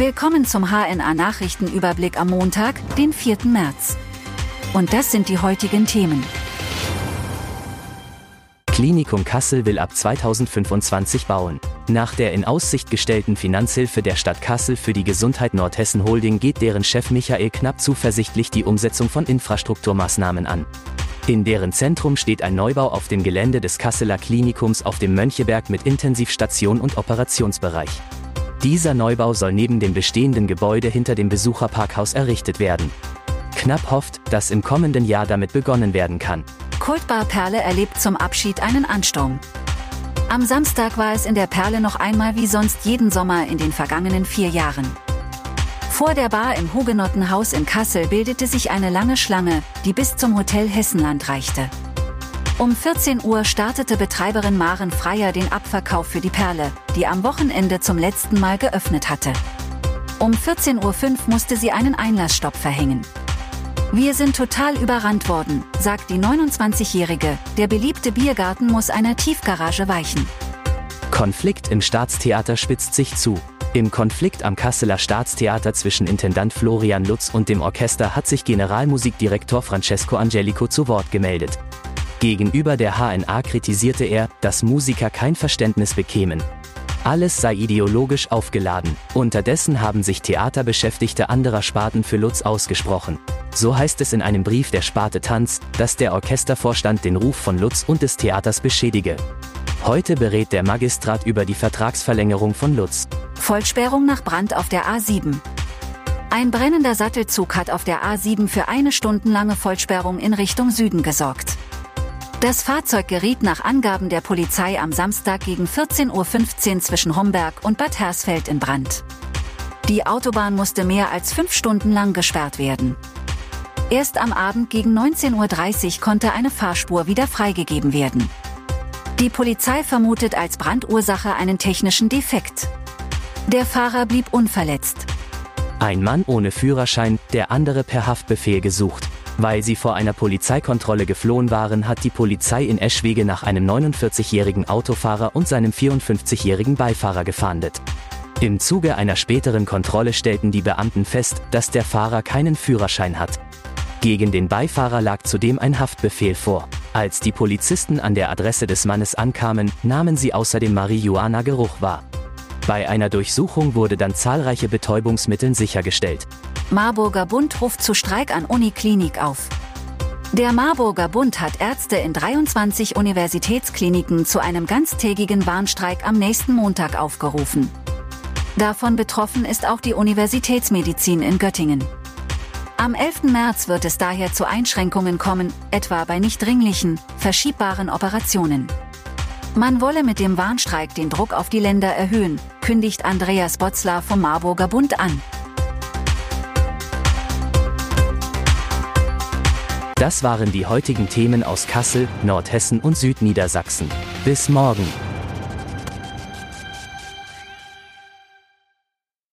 Willkommen zum HNA Nachrichtenüberblick am Montag, den 4. März. Und das sind die heutigen Themen. Klinikum Kassel will ab 2025 bauen. Nach der in Aussicht gestellten Finanzhilfe der Stadt Kassel für die Gesundheit Nordhessen Holding geht deren Chef Michael Knapp zuversichtlich die Umsetzung von Infrastrukturmaßnahmen an. In deren Zentrum steht ein Neubau auf dem Gelände des Kasseler Klinikums auf dem Möncheberg mit Intensivstation und Operationsbereich. Dieser Neubau soll neben dem bestehenden Gebäude hinter dem Besucherparkhaus errichtet werden. Knapp hofft, dass im kommenden Jahr damit begonnen werden kann. Kultbar Perle erlebt zum Abschied einen Ansturm. Am Samstag war es in der Perle noch einmal wie sonst jeden Sommer in den vergangenen vier Jahren. Vor der Bar im Hugenottenhaus in Kassel bildete sich eine lange Schlange, die bis zum Hotel Hessenland reichte. Um 14 Uhr startete Betreiberin Maren Freier den Abverkauf für die Perle, die am Wochenende zum letzten Mal geöffnet hatte. Um 14.05 Uhr musste sie einen Einlassstopp verhängen. Wir sind total überrannt worden, sagt die 29-Jährige. Der beliebte Biergarten muss einer Tiefgarage weichen. Konflikt im Staatstheater spitzt sich zu. Im Konflikt am Kasseler Staatstheater zwischen Intendant Florian Lutz und dem Orchester hat sich Generalmusikdirektor Francesco Angelico zu Wort gemeldet. Gegenüber der HNA kritisierte er, dass Musiker kein Verständnis bekämen. Alles sei ideologisch aufgeladen. Unterdessen haben sich Theaterbeschäftigte anderer Sparten für Lutz ausgesprochen. So heißt es in einem Brief der Sparte Tanz, dass der Orchestervorstand den Ruf von Lutz und des Theaters beschädige. Heute berät der Magistrat über die Vertragsverlängerung von Lutz. Vollsperrung nach Brand auf der A7. Ein brennender Sattelzug hat auf der A7 für eine stundenlange Vollsperrung in Richtung Süden gesorgt. Das Fahrzeug geriet nach Angaben der Polizei am Samstag gegen 14.15 Uhr zwischen Homberg und Bad Hersfeld in Brand. Die Autobahn musste mehr als fünf Stunden lang gesperrt werden. Erst am Abend gegen 19.30 Uhr konnte eine Fahrspur wieder freigegeben werden. Die Polizei vermutet als Brandursache einen technischen Defekt. Der Fahrer blieb unverletzt. Ein Mann ohne Führerschein, der andere per Haftbefehl gesucht. Weil sie vor einer Polizeikontrolle geflohen waren, hat die Polizei in Eschwege nach einem 49-jährigen Autofahrer und seinem 54-jährigen Beifahrer gefahndet. Im Zuge einer späteren Kontrolle stellten die Beamten fest, dass der Fahrer keinen Führerschein hat. Gegen den Beifahrer lag zudem ein Haftbefehl vor. Als die Polizisten an der Adresse des Mannes ankamen, nahmen sie außerdem Marihuana-Geruch wahr. Bei einer Durchsuchung wurde dann zahlreiche Betäubungsmittel sichergestellt. Marburger Bund ruft zu Streik an Uniklinik auf. Der Marburger Bund hat Ärzte in 23 Universitätskliniken zu einem ganztägigen Warnstreik am nächsten Montag aufgerufen. Davon betroffen ist auch die Universitätsmedizin in Göttingen. Am 11. März wird es daher zu Einschränkungen kommen, etwa bei nicht dringlichen, verschiebbaren Operationen. Man wolle mit dem Warnstreik den Druck auf die Länder erhöhen, kündigt Andreas Botzler vom Marburger Bund an. Das waren die heutigen Themen aus Kassel, Nordhessen und Südniedersachsen. Bis morgen.